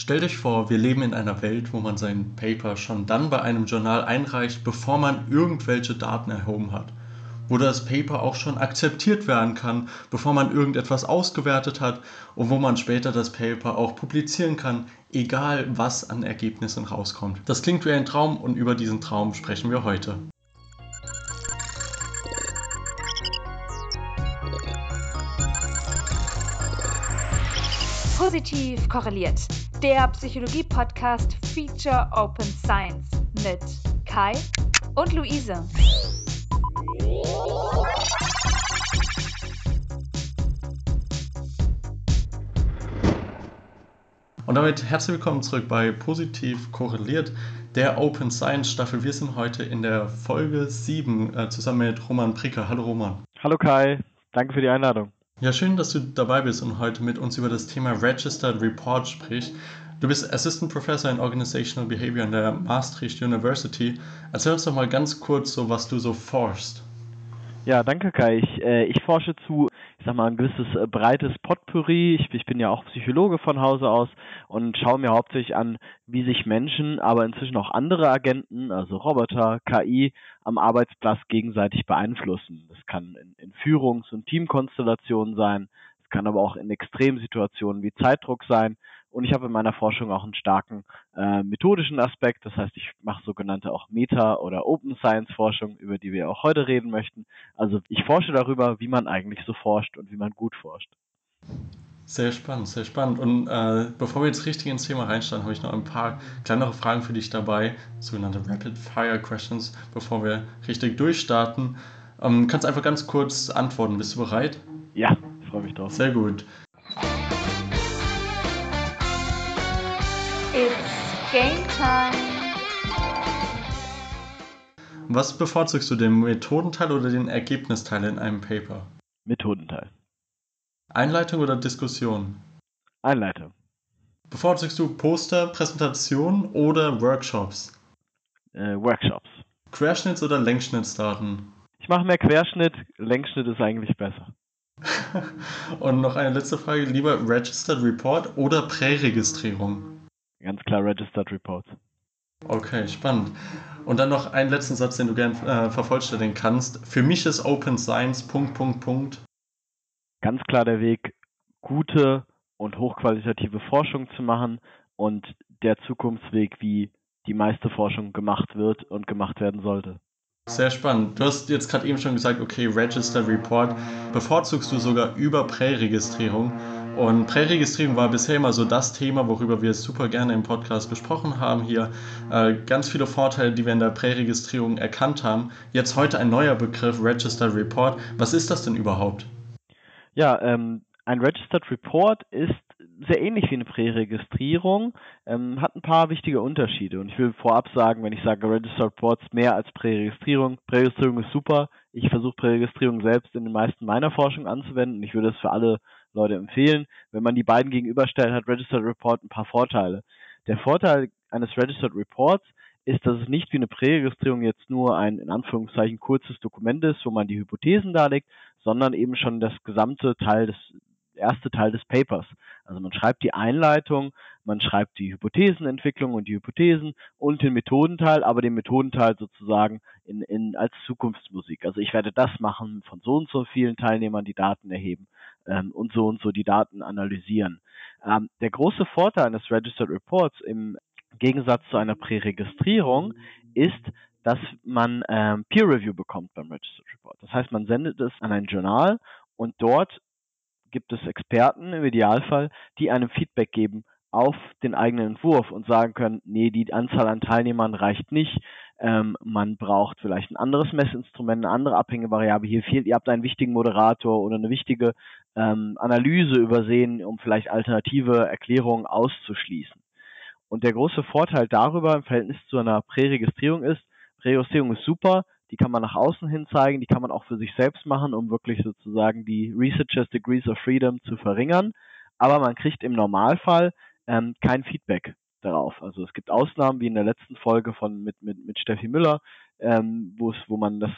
Stellt euch vor, wir leben in einer Welt, wo man sein Paper schon dann bei einem Journal einreicht, bevor man irgendwelche Daten erhoben hat. Wo das Paper auch schon akzeptiert werden kann, bevor man irgendetwas ausgewertet hat und wo man später das Paper auch publizieren kann, egal was an Ergebnissen rauskommt. Das klingt wie ein Traum und über diesen Traum sprechen wir heute. Positiv korreliert der Psychologie-Podcast Feature Open Science mit Kai und Luise. Und damit herzlich willkommen zurück bei Positiv korreliert, der Open Science Staffel. Wir sind heute in der Folge 7 äh, zusammen mit Roman Pricker. Hallo Roman. Hallo Kai, danke für die Einladung. Ja, schön, dass du dabei bist und heute mit uns über das Thema Registered Report sprichst. Du bist Assistant Professor in Organizational Behavior an der Maastricht University. Erzähl uns doch mal ganz kurz so, was du so forschst. Ja, danke Kai. Ich, äh, ich forsche zu, ich sag mal, ein gewisses äh, breites Potpourri. Ich, ich, bin ja auch Psychologe von Hause aus und schaue mir hauptsächlich an, wie sich Menschen, aber inzwischen auch andere Agenten, also Roboter, KI, am Arbeitsplatz gegenseitig beeinflussen. Das kann in, in Führungs- und Teamkonstellationen sein, es kann aber auch in Extremsituationen wie Zeitdruck sein und ich habe in meiner Forschung auch einen starken äh, methodischen Aspekt. Das heißt, ich mache sogenannte auch Meta- oder Open Science Forschung, über die wir auch heute reden möchten. Also ich forsche darüber, wie man eigentlich so forscht und wie man gut forscht. Sehr spannend, sehr spannend. Und äh, bevor wir jetzt richtig ins Thema reinstarten, habe ich noch ein paar kleinere Fragen für dich dabei, sogenannte Rapid Fire Questions, bevor wir richtig durchstarten. Ähm, kannst einfach ganz kurz antworten. Bist du bereit? Ja, freue mich drauf. Sehr gut. It's game time. Was bevorzugst du, den Methodenteil oder den Ergebnisteil in einem Paper? Methodenteil. Einleitung oder Diskussion? Einleitung. Bevorzugst du Poster, Präsentation oder Workshops? Äh, Workshops. Querschnitts- oder Längsschnittsdaten? Ich mache mehr Querschnitt, Längsschnitt ist eigentlich besser. Und noch eine letzte Frage, lieber Registered Report oder Präregistrierung? Ganz klar Registered Report. Okay, spannend. Und dann noch einen letzten Satz, den du gerne äh, vervollständigen kannst. Für mich ist Open Science Punkt, Punkt, Punkt. Ganz klar der Weg, gute und hochqualitative Forschung zu machen und der Zukunftsweg, wie die meiste Forschung gemacht wird und gemacht werden sollte. Sehr spannend. Du hast jetzt gerade eben schon gesagt, okay, Registered Report bevorzugst du sogar über Präregistrierung. Und Präregistrierung war bisher immer so das Thema, worüber wir super gerne im Podcast gesprochen haben hier. Äh, ganz viele Vorteile, die wir in der Präregistrierung erkannt haben. Jetzt heute ein neuer Begriff, Registered Report. Was ist das denn überhaupt? Ja, ähm, ein Registered Report ist sehr ähnlich wie eine Präregistrierung, ähm, hat ein paar wichtige Unterschiede. Und ich will vorab sagen, wenn ich sage Registered Reports mehr als Präregistrierung, Präregistrierung ist super. Ich versuche Präregistrierung selbst in den meisten meiner Forschung anzuwenden. Ich würde es für alle Leute empfehlen. Wenn man die beiden gegenüberstellt, hat Registered Report ein paar Vorteile. Der Vorteil eines Registered Reports ist, dass es nicht wie eine Präregistrierung jetzt nur ein in Anführungszeichen kurzes Dokument ist, wo man die Hypothesen darlegt, sondern eben schon das gesamte Teil des erste Teil des Papers. Also man schreibt die Einleitung, man schreibt die Hypothesenentwicklung und die Hypothesen und den Methodenteil, aber den Methodenteil sozusagen in, in als Zukunftsmusik. Also ich werde das machen von so und so vielen Teilnehmern, die Daten erheben ähm, und so und so die Daten analysieren. Ähm, der große Vorteil eines Registered Reports im Gegensatz zu einer Präregistrierung ist, dass man ähm, Peer Review bekommt beim Registered Report. Das heißt, man sendet es an ein Journal und dort gibt es Experten im Idealfall, die einem Feedback geben auf den eigenen Entwurf und sagen können, nee, die Anzahl an Teilnehmern reicht nicht, ähm, man braucht vielleicht ein anderes Messinstrument, eine andere abhängige Variable. Hier fehlt, ihr habt einen wichtigen Moderator oder eine wichtige ähm, Analyse übersehen, um vielleicht alternative Erklärungen auszuschließen. Und der große Vorteil darüber im Verhältnis zu einer Präregistrierung ist, Präregistrierung ist super, die kann man nach außen hin zeigen, die kann man auch für sich selbst machen, um wirklich sozusagen die Researchers Degrees of Freedom zu verringern. Aber man kriegt im Normalfall ähm, kein Feedback darauf. Also es gibt Ausnahmen, wie in der letzten Folge von mit, mit, mit Steffi Müller, ähm, wo es, wo man das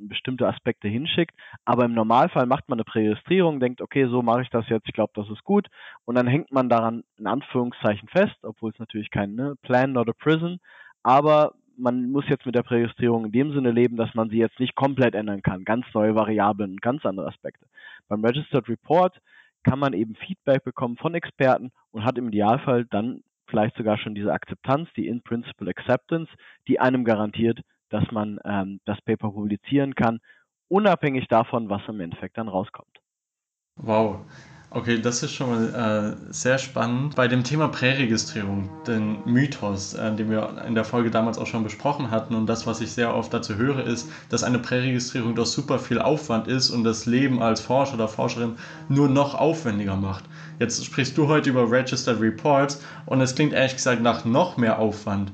bestimmte Aspekte hinschickt. Aber im Normalfall macht man eine Präregistrierung, denkt, okay, so mache ich das jetzt, ich glaube, das ist gut. Und dann hängt man daran in Anführungszeichen fest, obwohl es natürlich kein ne, Plan a Prison. Aber man muss jetzt mit der Präregistrierung in dem Sinne leben, dass man sie jetzt nicht komplett ändern kann. Ganz neue Variablen, ganz andere Aspekte. Beim Registered Report kann man eben Feedback bekommen von Experten und hat im Idealfall dann vielleicht sogar schon diese Akzeptanz, die In-Principle Acceptance, die einem garantiert, dass man ähm, das Paper publizieren kann, unabhängig davon, was im Endeffekt dann rauskommt. Wow. Okay, das ist schon mal äh, sehr spannend. Bei dem Thema Präregistrierung, den Mythos, äh, den wir in der Folge damals auch schon besprochen hatten und das, was ich sehr oft dazu höre, ist, dass eine Präregistrierung doch super viel Aufwand ist und das Leben als Forscher oder Forscherin nur noch aufwendiger macht. Jetzt sprichst du heute über Registered Reports und es klingt ehrlich gesagt nach noch mehr Aufwand.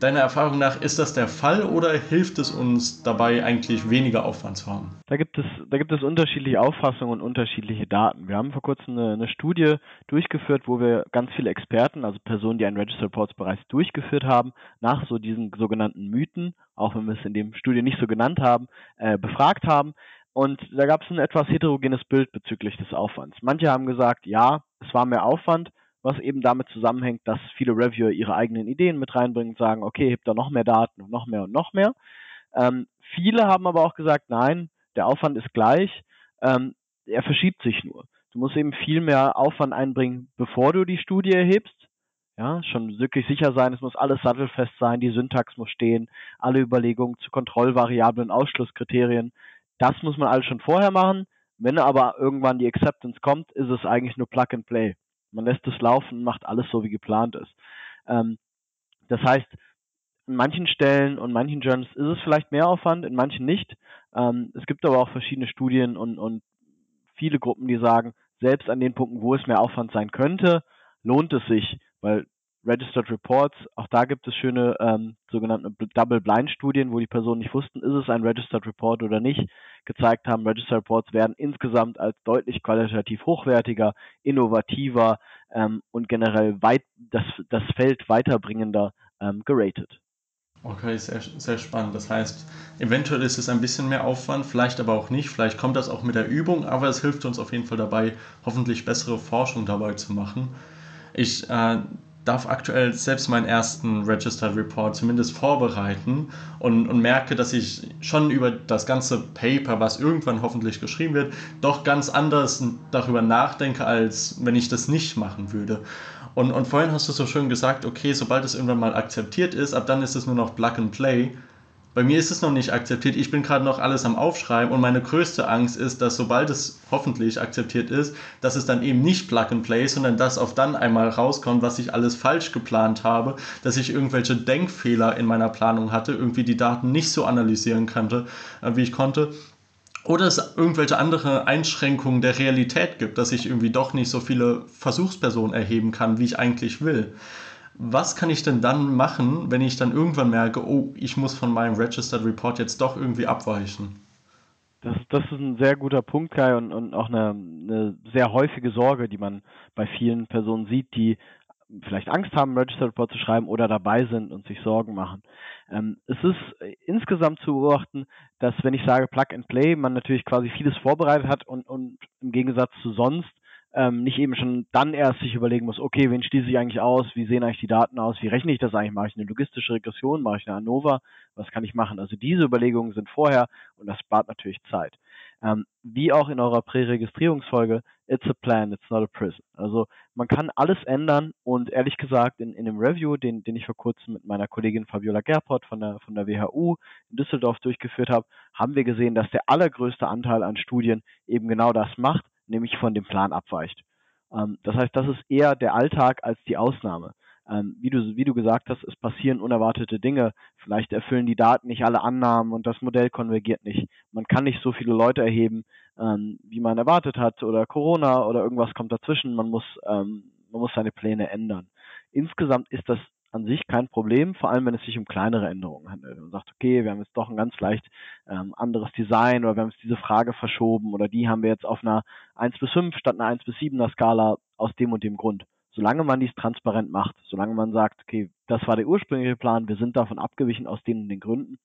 Deiner Erfahrung nach ist das der Fall oder hilft es uns dabei eigentlich weniger Aufwand zu haben? Da gibt es, da gibt es unterschiedliche Auffassungen und unterschiedliche Daten. Wir haben vor kurzem eine, eine Studie durchgeführt, wo wir ganz viele Experten, also Personen, die einen Register Reports bereits durchgeführt haben, nach so diesen sogenannten Mythen, auch wenn wir es in dem Studie nicht so genannt haben, äh, befragt haben. Und da gab es ein etwas heterogenes Bild bezüglich des Aufwands. Manche haben gesagt, ja, es war mehr Aufwand, was eben damit zusammenhängt, dass viele Reviewer ihre eigenen Ideen mit reinbringen und sagen, okay, hebt da noch mehr Daten und noch mehr und noch mehr. Ähm, viele haben aber auch gesagt, nein, der Aufwand ist gleich, ähm, er verschiebt sich nur. Du musst eben viel mehr Aufwand einbringen, bevor du die Studie erhebst. Ja, schon wirklich sicher sein, es muss alles sattelfest sein, die Syntax muss stehen, alle Überlegungen zu Kontrollvariablen, Ausschlusskriterien. Das muss man alles schon vorher machen. Wenn aber irgendwann die Acceptance kommt, ist es eigentlich nur Plug and Play. Man lässt es laufen und macht alles so, wie geplant ist. Ähm, das heißt, in manchen Stellen und manchen Journals ist es vielleicht mehr Aufwand, in manchen nicht. Ähm, es gibt aber auch verschiedene Studien und, und viele Gruppen, die sagen, selbst an den Punkten, wo es mehr Aufwand sein könnte, lohnt es sich, weil Registered Reports, auch da gibt es schöne ähm, sogenannte Double-Blind-Studien, wo die Personen nicht wussten, ist es ein Registered Report oder nicht, gezeigt haben, Registered Reports werden insgesamt als deutlich qualitativ hochwertiger, innovativer ähm, und generell weit das, das Feld weiterbringender ähm, geratet. Okay, sehr, sehr spannend. Das heißt, eventuell ist es ein bisschen mehr Aufwand, vielleicht aber auch nicht. Vielleicht kommt das auch mit der Übung, aber es hilft uns auf jeden Fall dabei, hoffentlich bessere Forschung dabei zu machen. Ich äh, darf aktuell selbst meinen ersten Registered Report zumindest vorbereiten und, und merke, dass ich schon über das ganze Paper, was irgendwann hoffentlich geschrieben wird, doch ganz anders darüber nachdenke, als wenn ich das nicht machen würde. Und, und vorhin hast du so schön gesagt, okay, sobald es irgendwann mal akzeptiert ist, ab dann ist es nur noch Plug and Play. Bei mir ist es noch nicht akzeptiert. Ich bin gerade noch alles am Aufschreiben und meine größte Angst ist, dass sobald es hoffentlich akzeptiert ist, dass es dann eben nicht Plug and Play, sondern dass auf dann einmal rauskommt, was ich alles falsch geplant habe, dass ich irgendwelche Denkfehler in meiner Planung hatte, irgendwie die Daten nicht so analysieren konnte, äh, wie ich konnte. Oder es irgendwelche andere Einschränkungen der Realität gibt, dass ich irgendwie doch nicht so viele Versuchspersonen erheben kann, wie ich eigentlich will was kann ich denn dann machen, wenn ich dann irgendwann merke, oh, ich muss von meinem Registered Report jetzt doch irgendwie abweichen? Das, das ist ein sehr guter Punkt, Kai, und, und auch eine, eine sehr häufige Sorge, die man bei vielen Personen sieht, die vielleicht Angst haben, Registered Report zu schreiben oder dabei sind und sich Sorgen machen. Ähm, es ist insgesamt zu beobachten, dass wenn ich sage Plug and Play, man natürlich quasi vieles vorbereitet hat und, und im Gegensatz zu sonst ähm, nicht eben schon dann erst sich überlegen muss, okay, wen schließe ich eigentlich aus, wie sehen eigentlich die Daten aus, wie rechne ich das eigentlich, mache ich eine logistische Regression, mache ich eine ANOVA, was kann ich machen? Also diese Überlegungen sind vorher und das spart natürlich Zeit. Ähm, wie auch in eurer Präregistrierungsfolge, it's a plan, it's not a prison. Also man kann alles ändern und ehrlich gesagt in, in dem Review, den, den ich vor kurzem mit meiner Kollegin Fabiola Gerport von der, von der WHU in Düsseldorf durchgeführt habe, haben wir gesehen, dass der allergrößte Anteil an Studien eben genau das macht, nämlich von dem Plan abweicht. Ähm, das heißt, das ist eher der Alltag als die Ausnahme. Ähm, wie, du, wie du gesagt hast, es passieren unerwartete Dinge. Vielleicht erfüllen die Daten nicht alle Annahmen und das Modell konvergiert nicht. Man kann nicht so viele Leute erheben, ähm, wie man erwartet hat oder Corona oder irgendwas kommt dazwischen. Man muss, ähm, man muss seine Pläne ändern. Insgesamt ist das an sich kein Problem, vor allem wenn es sich um kleinere Änderungen handelt. Man sagt, okay, wir haben jetzt doch ein ganz leicht ähm, anderes Design oder wir haben jetzt diese Frage verschoben oder die haben wir jetzt auf einer 1 bis 5 statt einer 1 bis 7er Skala aus dem und dem Grund. Solange man dies transparent macht, solange man sagt, okay, das war der ursprüngliche Plan, wir sind davon abgewichen aus den und den Gründen,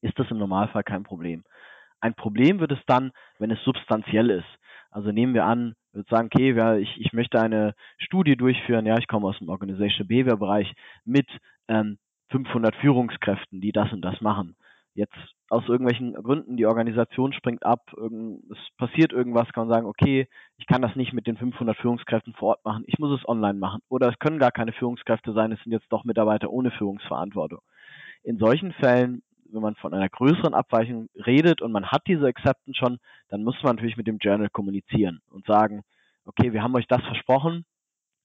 ist das im Normalfall kein Problem. Ein Problem wird es dann, wenn es substanziell ist. Also nehmen wir an, wir sagen, okay, ja, ich, ich möchte eine Studie durchführen, ja, ich komme aus dem Organizational Behavior Bereich mit ähm, 500 Führungskräften, die das und das machen. Jetzt aus irgendwelchen Gründen, die Organisation springt ab, es passiert irgendwas, kann man sagen, okay, ich kann das nicht mit den 500 Führungskräften vor Ort machen, ich muss es online machen. Oder es können gar keine Führungskräfte sein, es sind jetzt doch Mitarbeiter ohne Führungsverantwortung. In solchen Fällen, wenn man von einer größeren Abweichung redet und man hat diese Acceptance schon, dann muss man natürlich mit dem Journal kommunizieren und sagen, okay, wir haben euch das versprochen,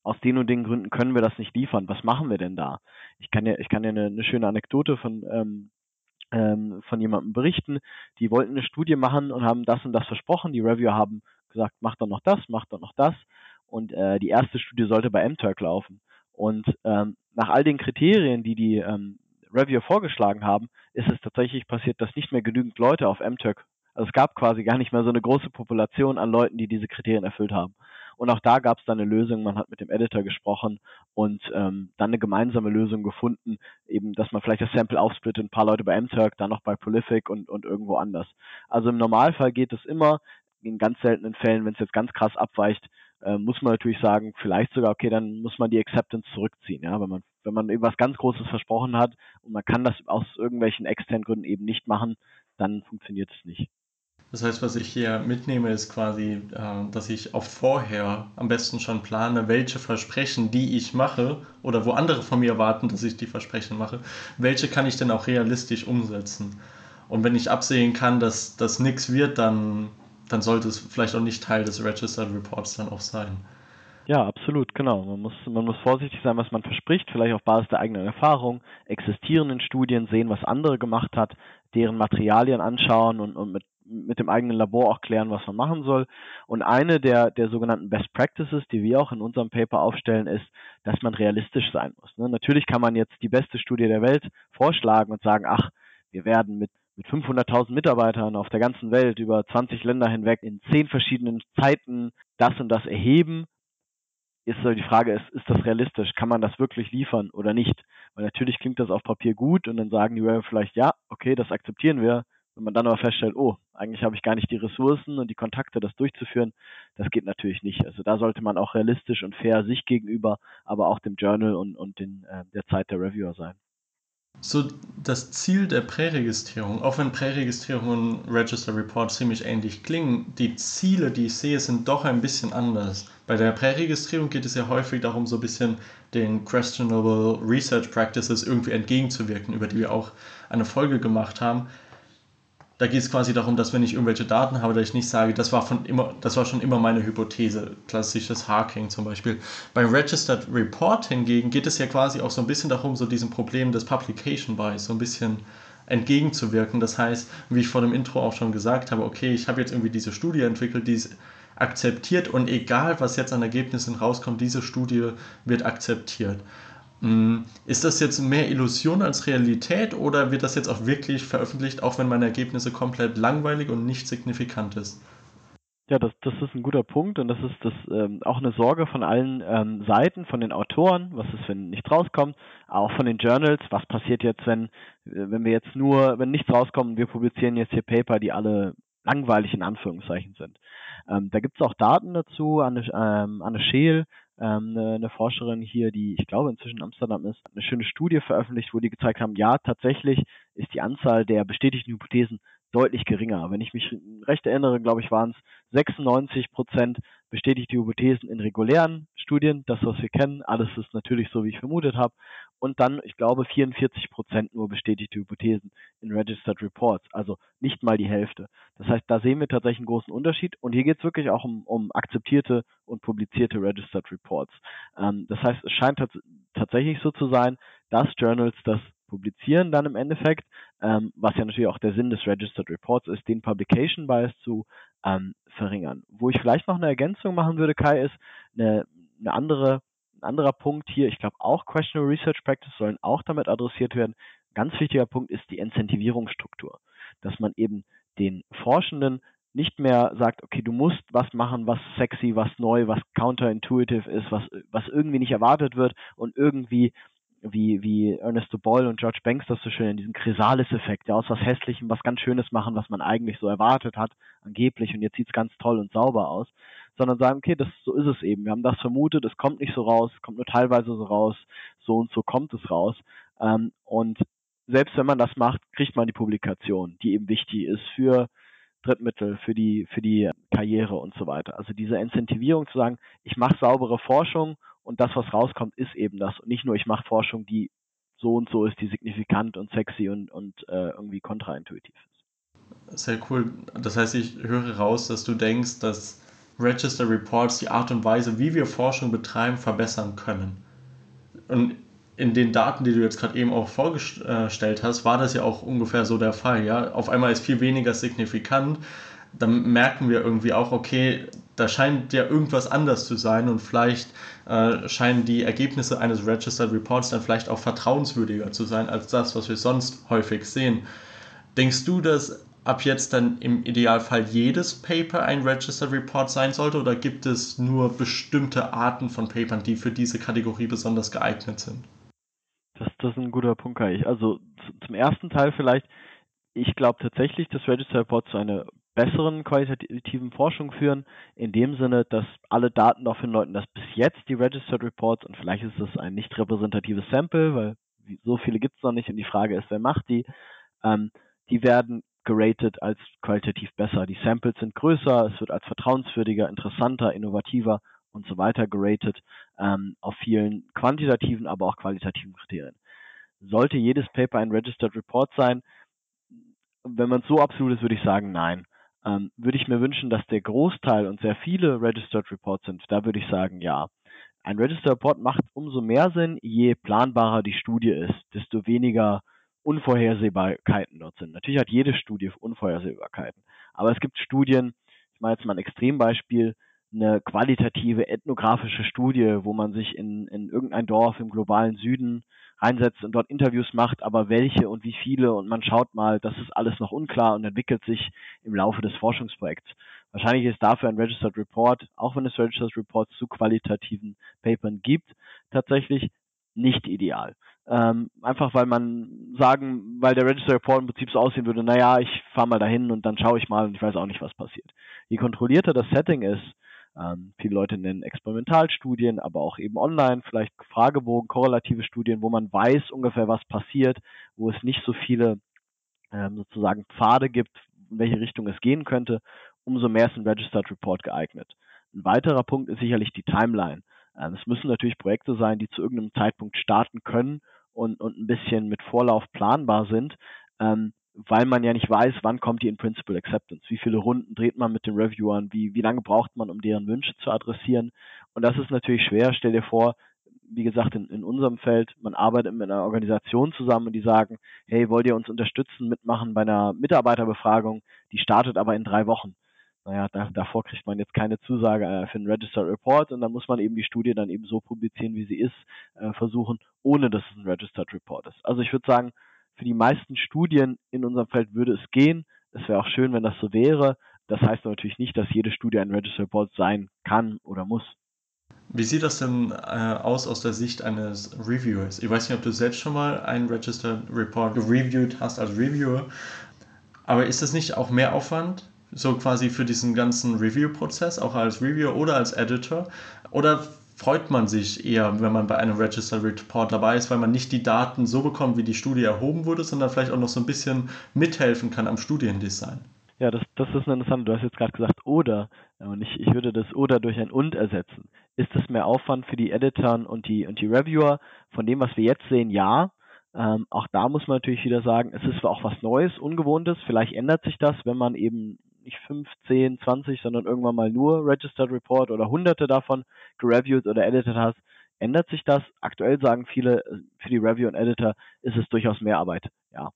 aus den und den Gründen können wir das nicht liefern. Was machen wir denn da? Ich kann ja, ich kann ja eine, eine schöne Anekdote von ähm, ähm, von jemandem berichten, die wollten eine Studie machen und haben das und das versprochen. Die Reviewer haben gesagt, mach doch noch das, mach doch noch das. Und äh, die erste Studie sollte bei MTurk laufen. Und ähm, nach all den Kriterien, die die ähm, Reviewer vorgeschlagen haben, ist es tatsächlich passiert, dass nicht mehr genügend Leute auf MTurk, also es gab quasi gar nicht mehr so eine große Population an Leuten, die diese Kriterien erfüllt haben. Und auch da gab es dann eine Lösung. Man hat mit dem Editor gesprochen und ähm, dann eine gemeinsame Lösung gefunden, eben, dass man vielleicht das Sample aufsplittet, ein paar Leute bei MTurk, dann noch bei Prolific und, und irgendwo anders. Also im Normalfall geht es immer. In ganz seltenen Fällen, wenn es jetzt ganz krass abweicht, äh, muss man natürlich sagen, vielleicht sogar, okay, dann muss man die Acceptance zurückziehen, ja, wenn man, wenn man irgendwas ganz Großes versprochen hat und man kann das aus irgendwelchen externen Gründen eben nicht machen, dann funktioniert es nicht. Das heißt, was ich hier mitnehme, ist quasi, äh, dass ich auch vorher am besten schon plane, welche Versprechen, die ich mache oder wo andere von mir erwarten, dass ich die Versprechen mache, welche kann ich denn auch realistisch umsetzen. Und wenn ich absehen kann, dass das nichts wird, dann, dann sollte es vielleicht auch nicht Teil des Registered Reports dann auch sein. Ja, absolut, genau. Man muss, man muss vorsichtig sein, was man verspricht, vielleicht auf Basis der eigenen Erfahrung, existierenden Studien sehen, was andere gemacht hat, deren Materialien anschauen und, und mit mit dem eigenen Labor auch klären, was man machen soll. Und eine der, der sogenannten Best Practices, die wir auch in unserem Paper aufstellen, ist, dass man realistisch sein muss. Ne? Natürlich kann man jetzt die beste Studie der Welt vorschlagen und sagen, ach, wir werden mit mit 500.000 Mitarbeitern auf der ganzen Welt über 20 Länder hinweg in zehn verschiedenen Zeiten das und das erheben. Ist die Frage, ist, ist das realistisch? Kann man das wirklich liefern oder nicht? Weil natürlich klingt das auf Papier gut und dann sagen die Web vielleicht, ja, okay, das akzeptieren wir. Wenn man dann aber feststellt, oh, eigentlich habe ich gar nicht die Ressourcen und die Kontakte, das durchzuführen, das geht natürlich nicht. Also da sollte man auch realistisch und fair sich gegenüber, aber auch dem Journal und, und den, äh, der Zeit der Reviewer sein. So, das Ziel der Präregistrierung, auch wenn Präregistrierung und Register Report ziemlich ähnlich klingen, die Ziele, die ich sehe, sind doch ein bisschen anders. Bei der Präregistrierung geht es ja häufig darum, so ein bisschen den questionable Research Practices irgendwie entgegenzuwirken, über die wir auch eine Folge gemacht haben da geht es quasi darum, dass wenn ich irgendwelche Daten habe, dass ich nicht sage, das war, von immer, das war schon immer meine Hypothese, klassisches Hacking zum Beispiel. Beim Registered Report hingegen geht es ja quasi auch so ein bisschen darum, so diesem Problem des Publication Bias so ein bisschen entgegenzuwirken. Das heißt, wie ich vor dem Intro auch schon gesagt habe, okay, ich habe jetzt irgendwie diese Studie entwickelt, die ist akzeptiert und egal, was jetzt an Ergebnissen rauskommt, diese Studie wird akzeptiert. Mm, ist das jetzt mehr Illusion als Realität oder wird das jetzt auch wirklich veröffentlicht, auch wenn meine Ergebnisse komplett langweilig und nicht signifikant ist? Ja, das, das ist ein guter Punkt und das ist das ähm, auch eine Sorge von allen ähm, Seiten, von den Autoren, was ist, wenn nichts rauskommt, auch von den Journals, was passiert jetzt, wenn, wenn wir jetzt nur, wenn nichts rauskommt, wir publizieren jetzt hier Paper, die alle langweilig in Anführungszeichen sind. Ähm, da gibt es auch Daten dazu. Anne, ähm, Anne Scheel ähm, eine, eine Forscherin hier, die ich glaube inzwischen in Amsterdam ist, eine schöne Studie veröffentlicht, wo die gezeigt haben, ja, tatsächlich ist die Anzahl der bestätigten Hypothesen deutlich geringer. Wenn ich mich recht erinnere, glaube ich, waren es 96 Prozent bestätigte Hypothesen in regulären Studien, das, was wir kennen. Alles ist natürlich so, wie ich vermutet habe. Und dann, ich glaube, 44 Prozent nur bestätigte Hypothesen in Registered Reports, also nicht mal die Hälfte. Das heißt, da sehen wir tatsächlich einen großen Unterschied. Und hier geht es wirklich auch um, um akzeptierte und publizierte Registered Reports. Ähm, das heißt, es scheint tatsächlich so zu sein, dass Journals das publizieren dann im Endeffekt, ähm, was ja natürlich auch der Sinn des Registered Reports ist, den Publication Bias zu ähm, verringern. Wo ich vielleicht noch eine Ergänzung machen würde, Kai, ist eine, eine andere, ein anderer Punkt hier, ich glaube auch Questionable Research Practice sollen auch damit adressiert werden. Ganz wichtiger Punkt ist die Incentivierungsstruktur, dass man eben den Forschenden nicht mehr sagt, okay, du musst was machen, was sexy, was neu, was counterintuitive ist, was, was irgendwie nicht erwartet wird und irgendwie wie, wie Ernesto Boyle und George Banks das so schön in diesem Chrysalis-Effekt, ja, aus was Hässlichem was ganz Schönes machen, was man eigentlich so erwartet hat, angeblich, und jetzt sieht's ganz toll und sauber aus, sondern sagen, okay, das, so ist es eben. Wir haben das vermutet, es kommt nicht so raus, kommt nur teilweise so raus, so und so kommt es raus. Ähm, und selbst wenn man das macht, kriegt man die Publikation, die eben wichtig ist für Drittmittel, für die, für die Karriere und so weiter. Also diese Incentivierung zu sagen, ich mache saubere Forschung und das, was rauskommt, ist eben das. Und nicht nur, ich mache Forschung, die so und so ist, die signifikant und sexy und, und äh, irgendwie kontraintuitiv ist. Sehr cool. Das heißt, ich höre raus, dass du denkst, dass Register Reports die Art und Weise, wie wir Forschung betreiben, verbessern können. Und in den Daten, die du jetzt gerade eben auch vorgestellt hast, war das ja auch ungefähr so der Fall. Ja? Auf einmal ist viel weniger signifikant. Dann merken wir irgendwie auch, okay, da scheint ja irgendwas anders zu sein und vielleicht äh, scheinen die Ergebnisse eines Registered Reports dann vielleicht auch vertrauenswürdiger zu sein als das, was wir sonst häufig sehen. Denkst du, dass ab jetzt dann im Idealfall jedes Paper ein Registered Report sein sollte oder gibt es nur bestimmte Arten von Papern, die für diese Kategorie besonders geeignet sind? Das, das ist ein guter Punkt, Kai. Also zum ersten Teil vielleicht, ich glaube tatsächlich, dass Registered Reports zu einer besseren qualitativen Forschung führen, in dem Sinne, dass alle Daten darauf hindeuten, dass bis jetzt die Registered Reports, und vielleicht ist es ein nicht repräsentatives Sample, weil so viele gibt es noch nicht und die Frage ist, wer macht die, ähm, die werden geratet als qualitativ besser. Die Samples sind größer, es wird als vertrauenswürdiger, interessanter, innovativer und so weiter geratet ähm, auf vielen quantitativen, aber auch qualitativen Kriterien. Sollte jedes Paper ein Registered Report sein? Wenn man es so absolut ist, würde ich sagen, nein. Ähm, würde ich mir wünschen, dass der Großteil und sehr viele Registered Reports sind, da würde ich sagen, ja. Ein Registered Report macht umso mehr Sinn, je planbarer die Studie ist, desto weniger Unvorhersehbarkeiten dort sind. Natürlich hat jede Studie Unvorhersehbarkeiten, aber es gibt Studien, ich meine jetzt mal ein Extrembeispiel, eine qualitative ethnografische Studie, wo man sich in, in irgendein Dorf im globalen Süden reinsetzt und dort Interviews macht, aber welche und wie viele und man schaut mal, das ist alles noch unklar und entwickelt sich im Laufe des Forschungsprojekts. Wahrscheinlich ist dafür ein Registered Report, auch wenn es Registered Reports zu qualitativen Papern gibt, tatsächlich nicht ideal. Ähm, einfach weil man sagen, weil der Register Report im Prinzip so aussehen würde, naja, ich fahre mal dahin und dann schaue ich mal und ich weiß auch nicht, was passiert. Je kontrollierter das Setting ist, ähm, viele Leute nennen Experimentalstudien, aber auch eben online, vielleicht Fragebogen, korrelative Studien, wo man weiß ungefähr, was passiert, wo es nicht so viele ähm, sozusagen Pfade gibt, in welche Richtung es gehen könnte, umso mehr ist ein Registered Report geeignet. Ein weiterer Punkt ist sicherlich die Timeline. Es müssen natürlich Projekte sein, die zu irgendeinem Zeitpunkt starten können und, und ein bisschen mit Vorlauf planbar sind, ähm, weil man ja nicht weiß, wann kommt die In-Principle Acceptance, wie viele Runden dreht man mit den Reviewern, wie, wie lange braucht man, um deren Wünsche zu adressieren. Und das ist natürlich schwer. Stell dir vor, wie gesagt, in, in unserem Feld, man arbeitet mit einer Organisation zusammen und die sagen, hey, wollt ihr uns unterstützen, mitmachen bei einer Mitarbeiterbefragung, die startet aber in drei Wochen naja, da, davor kriegt man jetzt keine Zusage äh, für einen Registered Report und dann muss man eben die Studie dann eben so publizieren, wie sie ist, äh, versuchen, ohne dass es ein Registered Report ist. Also ich würde sagen, für die meisten Studien in unserem Feld würde es gehen. Es wäre auch schön, wenn das so wäre. Das heißt natürlich nicht, dass jede Studie ein Registered Report sein kann oder muss. Wie sieht das denn äh, aus aus der Sicht eines Reviewers? Ich weiß nicht, ob du selbst schon mal einen Registered Report reviewed hast als Reviewer, aber ist das nicht auch mehr Aufwand, so quasi für diesen ganzen Review-Prozess, auch als Reviewer oder als Editor? Oder freut man sich eher, wenn man bei einem Register Report dabei ist, weil man nicht die Daten so bekommt, wie die Studie erhoben wurde, sondern vielleicht auch noch so ein bisschen mithelfen kann am Studiendesign? Ja, das, das ist interessant. Du hast jetzt gerade gesagt, oder. Und ich, ich würde das oder durch ein und ersetzen. Ist es mehr Aufwand für die Editoren und die, und die Reviewer? Von dem, was wir jetzt sehen, ja. Ähm, auch da muss man natürlich wieder sagen, es ist auch was Neues, Ungewohntes. Vielleicht ändert sich das, wenn man eben nicht 5, 10, 20, sondern irgendwann mal nur Registered Report oder hunderte davon gereviewt oder edited hast, ändert sich das. Aktuell sagen viele, für die Review und Editor ist es durchaus mehr Arbeit. Ja.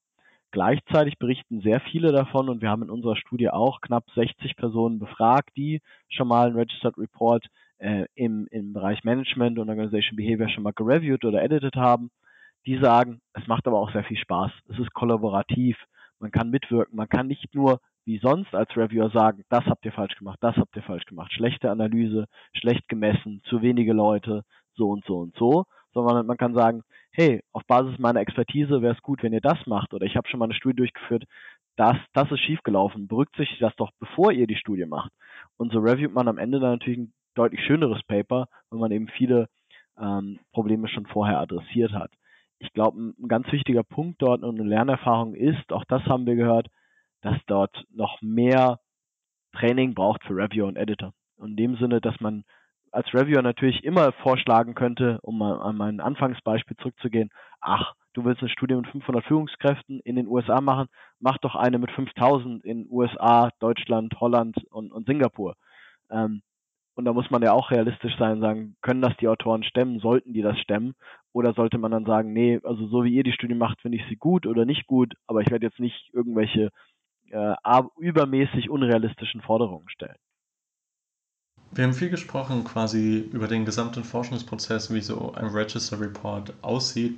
Gleichzeitig berichten sehr viele davon und wir haben in unserer Studie auch knapp 60 Personen befragt, die schon mal einen Registered Report äh, im, im Bereich Management und Organization Behavior schon mal gereviewt oder edited haben. Die sagen, es macht aber auch sehr viel Spaß. Es ist kollaborativ. Man kann mitwirken. Man kann nicht nur wie sonst als Reviewer sagen, das habt ihr falsch gemacht, das habt ihr falsch gemacht, schlechte Analyse, schlecht gemessen, zu wenige Leute, so und so und so, sondern man kann sagen, hey, auf Basis meiner Expertise wäre es gut, wenn ihr das macht oder ich habe schon mal eine Studie durchgeführt, das, das ist schiefgelaufen, berücksichtigt das doch, bevor ihr die Studie macht. Und so reviewt man am Ende dann natürlich ein deutlich schöneres Paper, wenn man eben viele ähm, Probleme schon vorher adressiert hat. Ich glaube, ein, ein ganz wichtiger Punkt dort und eine Lernerfahrung ist, auch das haben wir gehört, dass dort noch mehr Training braucht für Reviewer und Editor. Und in dem Sinne, dass man als Reviewer natürlich immer vorschlagen könnte, um mal an mein Anfangsbeispiel zurückzugehen, ach, du willst eine Studie mit 500 Führungskräften in den USA machen, mach doch eine mit 5000 in USA, Deutschland, Holland und, und Singapur. Ähm, und da muss man ja auch realistisch sein und sagen, können das die Autoren stemmen, sollten die das stemmen? Oder sollte man dann sagen, nee, also so wie ihr die Studie macht, finde ich sie gut oder nicht gut, aber ich werde jetzt nicht irgendwelche äh, übermäßig unrealistischen Forderungen stellen. Wir haben viel gesprochen quasi über den gesamten Forschungsprozess, wie so ein Register Report aussieht.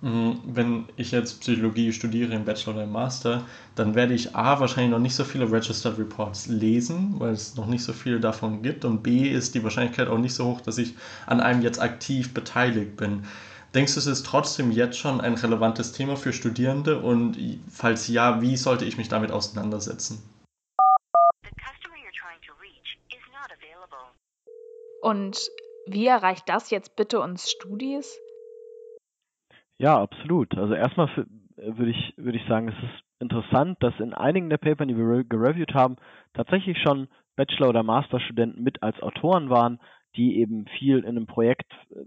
Mm, wenn ich jetzt Psychologie studiere im Bachelor oder im Master, dann werde ich A wahrscheinlich noch nicht so viele Registered Reports lesen, weil es noch nicht so viele davon gibt und B ist die Wahrscheinlichkeit auch nicht so hoch, dass ich an einem jetzt aktiv beteiligt bin. Denkst du, es ist trotzdem jetzt schon ein relevantes Thema für Studierende und falls ja, wie sollte ich mich damit auseinandersetzen? Und wie erreicht das jetzt bitte uns Studis? Ja, absolut. Also erstmal würde ich, würde ich sagen, es ist interessant, dass in einigen der Paper, die wir gereviewt haben, tatsächlich schon Bachelor- oder Masterstudenten mit als Autoren waren, die eben viel in einem Projekt äh,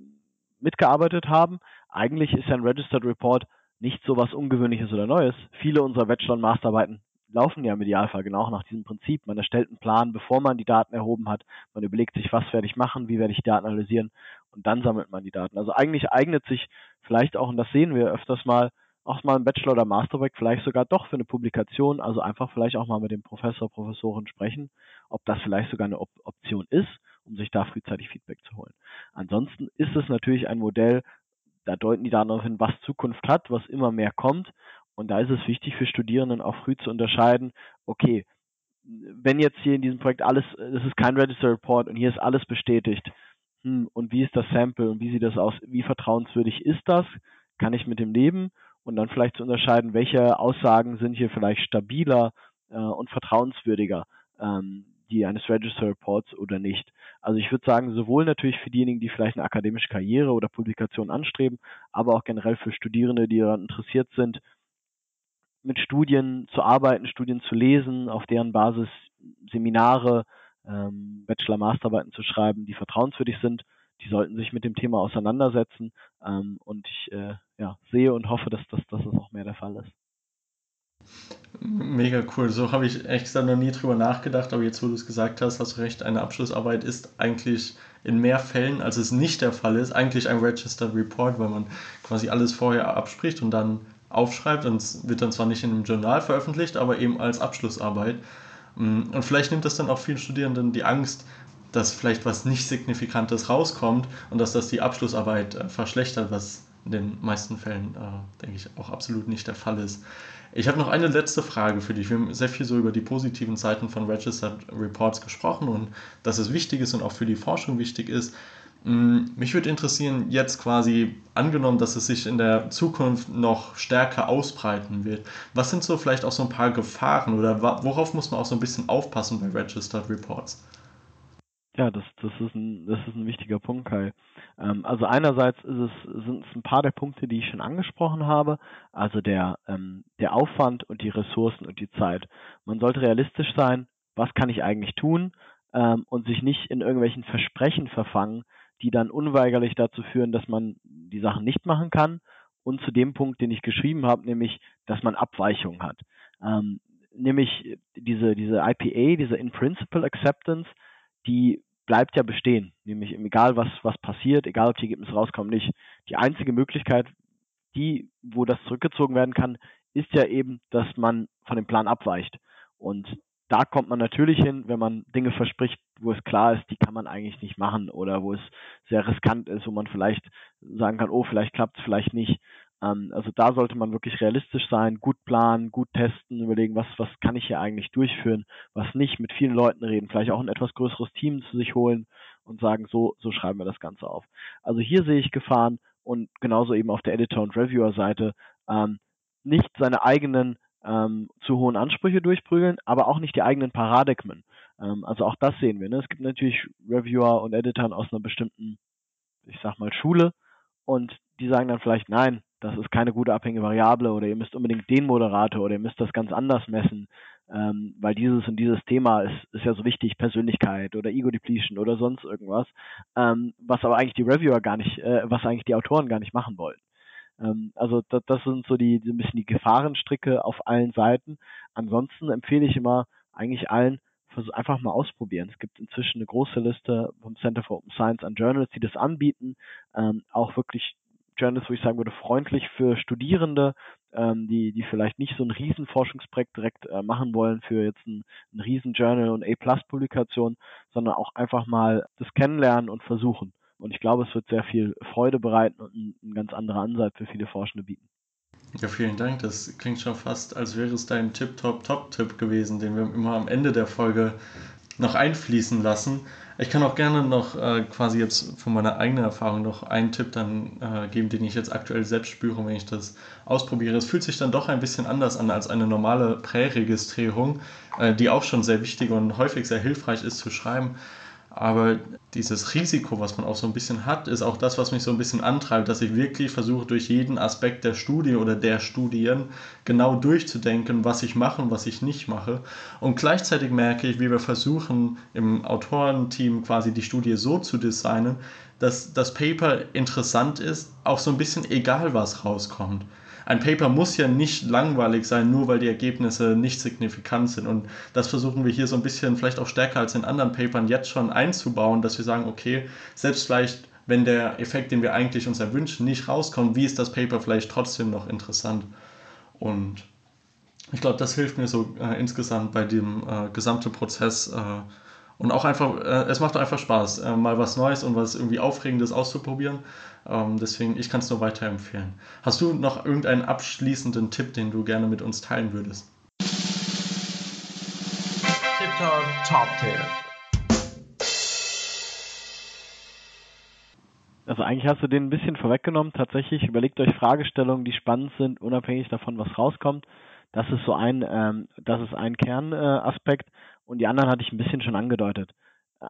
mitgearbeitet haben. Eigentlich ist ein Registered Report nicht so was Ungewöhnliches oder Neues. Viele unserer Bachelor- und Masterarbeiten laufen ja im Idealfall genau nach diesem Prinzip. Man erstellt einen Plan, bevor man die Daten erhoben hat. Man überlegt sich, was werde ich machen, wie werde ich die Daten analysieren und dann sammelt man die Daten. Also eigentlich eignet sich vielleicht auch, und das sehen wir öfters mal, auch mal ein Bachelor- oder Masterwork vielleicht sogar doch für eine Publikation, also einfach vielleicht auch mal mit dem Professor, Professorin sprechen, ob das vielleicht sogar eine Op Option ist, um sich da frühzeitig Feedback zu holen. Ansonsten ist es natürlich ein Modell, da deuten die darauf hin, was Zukunft hat, was immer mehr kommt. Und da ist es wichtig für Studierenden auch früh zu unterscheiden, okay, wenn jetzt hier in diesem Projekt alles, das ist kein Register Report und hier ist alles bestätigt, hm, und wie ist das Sample und wie sieht das aus, wie vertrauenswürdig ist das, kann ich mit dem leben? Und dann vielleicht zu unterscheiden, welche Aussagen sind hier vielleicht stabiler äh, und vertrauenswürdiger, ähm, die eines Register Reports oder nicht. Also ich würde sagen, sowohl natürlich für diejenigen, die vielleicht eine akademische Karriere oder Publikation anstreben, aber auch generell für Studierende, die daran interessiert sind, mit Studien zu arbeiten, Studien zu lesen, auf deren Basis Seminare, ähm, Bachelor-Masterarbeiten zu schreiben, die vertrauenswürdig sind. Die sollten sich mit dem Thema auseinandersetzen. Ähm, und ich äh, ja, sehe und hoffe, dass, dass, dass das auch mehr der Fall ist. Mega cool. So habe ich echt gesagt noch nie drüber nachgedacht, aber jetzt, wo du es gesagt hast, hast du recht. Eine Abschlussarbeit ist eigentlich in mehr Fällen, als es nicht der Fall ist, eigentlich ein Registered Report, weil man quasi alles vorher abspricht und dann aufschreibt und es wird dann zwar nicht in einem Journal veröffentlicht, aber eben als Abschlussarbeit. Mm, und vielleicht nimmt das dann auch vielen Studierenden die Angst, dass vielleicht was nicht Signifikantes rauskommt und dass das die Abschlussarbeit äh, verschlechtert, was in den meisten Fällen, äh, denke ich, auch absolut nicht der Fall ist. Ich habe noch eine letzte Frage für dich. Wir haben sehr viel so über die positiven Seiten von Registered Reports gesprochen und dass es wichtig ist und auch für die Forschung wichtig ist. Mm, mich würde interessieren, jetzt quasi angenommen, dass es sich in der Zukunft noch stärker ausbreiten wird. Was sind so vielleicht auch so ein paar Gefahren oder worauf muss man auch so ein bisschen aufpassen bei Registered Reports? Ja, das, das, ist, ein, das ist ein wichtiger Punkt, Kai. Ähm, also einerseits ist es, sind es ein paar der Punkte, die ich schon angesprochen habe, also der, ähm, der Aufwand und die Ressourcen und die Zeit. Man sollte realistisch sein, was kann ich eigentlich tun ähm, und sich nicht in irgendwelchen Versprechen verfangen, die dann unweigerlich dazu führen, dass man die Sachen nicht machen kann und zu dem Punkt, den ich geschrieben habe, nämlich, dass man Abweichungen hat. Ähm, nämlich diese, diese IPA, diese In-Principle Acceptance, die bleibt ja bestehen. Nämlich egal was, was passiert, egal ob die Ergebnisse rauskommen, nicht. Die einzige Möglichkeit, die, wo das zurückgezogen werden kann, ist ja eben, dass man von dem Plan abweicht. Und da kommt man natürlich hin, wenn man Dinge verspricht, wo es klar ist, die kann man eigentlich nicht machen oder wo es sehr riskant ist, wo man vielleicht sagen kann, oh, vielleicht klappt es, vielleicht nicht. Ähm, also da sollte man wirklich realistisch sein, gut planen, gut testen, überlegen, was, was kann ich hier eigentlich durchführen, was nicht, mit vielen Leuten reden, vielleicht auch ein etwas größeres Team zu sich holen und sagen, so, so schreiben wir das Ganze auf. Also hier sehe ich Gefahren und genauso eben auf der Editor- und Reviewer-Seite ähm, nicht seine eigenen ähm, zu hohen Ansprüche durchprügeln, aber auch nicht die eigenen Paradigmen. Ähm, also auch das sehen wir. Ne? Es gibt natürlich Reviewer und Editoren aus einer bestimmten, ich sag mal, Schule und die sagen dann vielleicht, nein, das ist keine gute abhängige Variable oder ihr müsst unbedingt den Moderator oder ihr müsst das ganz anders messen, ähm, weil dieses und dieses Thema ist, ist ja so wichtig, Persönlichkeit oder Ego Depletion oder sonst irgendwas, ähm, was aber eigentlich die Reviewer gar nicht, äh, was eigentlich die Autoren gar nicht machen wollten. Ähm, also das, das sind so die, so ein bisschen die Gefahrenstricke auf allen Seiten. Ansonsten empfehle ich immer eigentlich allen, einfach mal ausprobieren. Es gibt inzwischen eine große Liste vom Center for Open Science an Journals, die das anbieten. Ähm, auch wirklich Journals, wo ich sagen würde, freundlich für Studierende, ähm, die, die vielleicht nicht so ein riesen Forschungsprojekt direkt äh, machen wollen für jetzt ein, ein riesen Journal und A-Plus-Publikation, sondern auch einfach mal das kennenlernen und versuchen. Und ich glaube, es wird sehr viel Freude bereiten und ein, ein ganz anderer Ansatz für viele Forschende bieten. Ja, vielen Dank. Das klingt schon fast, als wäre es dein Tip-Top-Top-Tipp gewesen, den wir immer am Ende der Folge noch einfließen lassen. Ich kann auch gerne noch äh, quasi jetzt von meiner eigenen Erfahrung noch einen Tipp dann äh, geben, den ich jetzt aktuell selbst spüre, wenn ich das ausprobiere. Es fühlt sich dann doch ein bisschen anders an als eine normale Präregistrierung, äh, die auch schon sehr wichtig und häufig sehr hilfreich ist zu schreiben. Aber dieses Risiko, was man auch so ein bisschen hat, ist auch das, was mich so ein bisschen antreibt, dass ich wirklich versuche, durch jeden Aspekt der Studie oder der Studien genau durchzudenken, was ich mache und was ich nicht mache. Und gleichzeitig merke ich, wie wir versuchen, im Autorenteam quasi die Studie so zu designen, dass das Paper interessant ist, auch so ein bisschen egal, was rauskommt ein Paper muss ja nicht langweilig sein, nur weil die Ergebnisse nicht signifikant sind. Und das versuchen wir hier so ein bisschen vielleicht auch stärker als in anderen Papern jetzt schon einzubauen, dass wir sagen, okay, selbst vielleicht wenn der Effekt, den wir eigentlich uns erwünschen, nicht rauskommt, wie ist das Paper vielleicht trotzdem noch interessant? Und ich glaube, das hilft mir so äh, insgesamt bei dem äh, gesamten Prozess. Äh, und auch einfach, äh, es macht einfach Spaß, äh, mal was Neues und was irgendwie Aufregendes auszuprobieren. Ähm, deswegen, ich kann es nur weiterempfehlen. Hast du noch irgendeinen abschließenden Tipp, den du gerne mit uns teilen würdest? TikTok Top Tipp. Also eigentlich hast du den ein bisschen vorweggenommen. Tatsächlich überlegt euch Fragestellungen, die spannend sind, unabhängig davon, was rauskommt. Das ist so ein, ähm, das ist ein Kernaspekt. Äh, und die anderen hatte ich ein bisschen schon angedeutet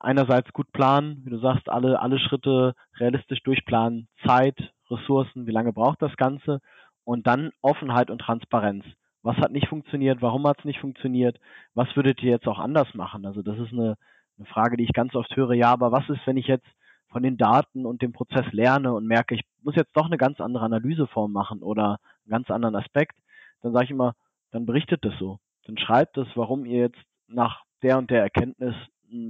einerseits gut planen, wie du sagst, alle, alle Schritte realistisch durchplanen, Zeit, Ressourcen, wie lange braucht das Ganze und dann Offenheit und Transparenz. Was hat nicht funktioniert? Warum hat es nicht funktioniert? Was würdet ihr jetzt auch anders machen? Also das ist eine, eine Frage, die ich ganz oft höre. Ja, aber was ist, wenn ich jetzt von den Daten und dem Prozess lerne und merke, ich muss jetzt doch eine ganz andere Analyseform machen oder einen ganz anderen Aspekt? Dann sage ich immer, dann berichtet das so. Dann schreibt es, warum ihr jetzt nach der und der Erkenntnis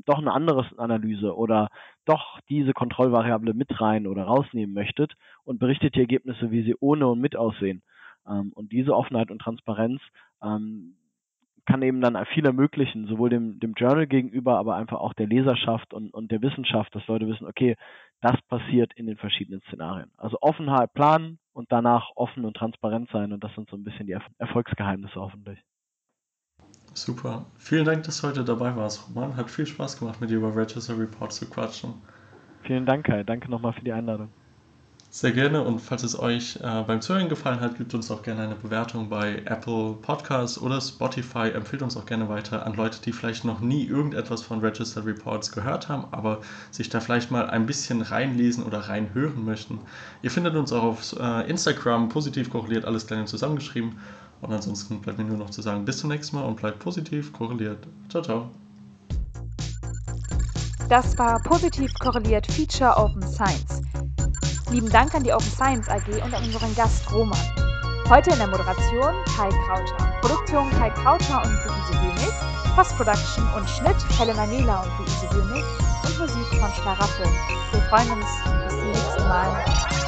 doch eine andere Analyse oder doch diese Kontrollvariable mit rein oder rausnehmen möchtet und berichtet die Ergebnisse, wie sie ohne und mit aussehen. Ähm, und diese Offenheit und Transparenz ähm, kann eben dann viel ermöglichen, sowohl dem, dem Journal gegenüber, aber einfach auch der Leserschaft und, und der Wissenschaft, dass Leute wissen, okay, das passiert in den verschiedenen Szenarien. Also Offenheit planen und danach offen und transparent sein und das sind so ein bisschen die Erfolgsgeheimnisse hoffentlich. Super. Vielen Dank, dass du heute dabei warst, Roman. Hat viel Spaß gemacht, mit dir über Register Report zu quatschen. Vielen Dank, Kai. Danke nochmal für die Einladung. Sehr gerne und falls es euch äh, beim Zuhören gefallen hat, gebt uns auch gerne eine Bewertung bei Apple Podcasts oder Spotify. Empfehlt uns auch gerne weiter an Leute, die vielleicht noch nie irgendetwas von Register Reports gehört haben, aber sich da vielleicht mal ein bisschen reinlesen oder reinhören möchten. Ihr findet uns auch auf äh, Instagram, positiv korreliert, alles klein zusammengeschrieben. Und ansonsten bleibt mir nur noch zu sagen, bis zum nächsten Mal und bleibt positiv korreliert. Ciao, ciao. Das war positiv korreliert Feature Open Science. Lieben Dank an die Open Science AG und an unseren Gast Roman. Heute in der Moderation Kai Krauter. Produktion Kai Krauter und Luise Hönig. Postproduction und Schnitt Helena Nela und Luise Hönig. Und Musik von Schlaraffel. Wir freuen uns bis zum nächsten Mal.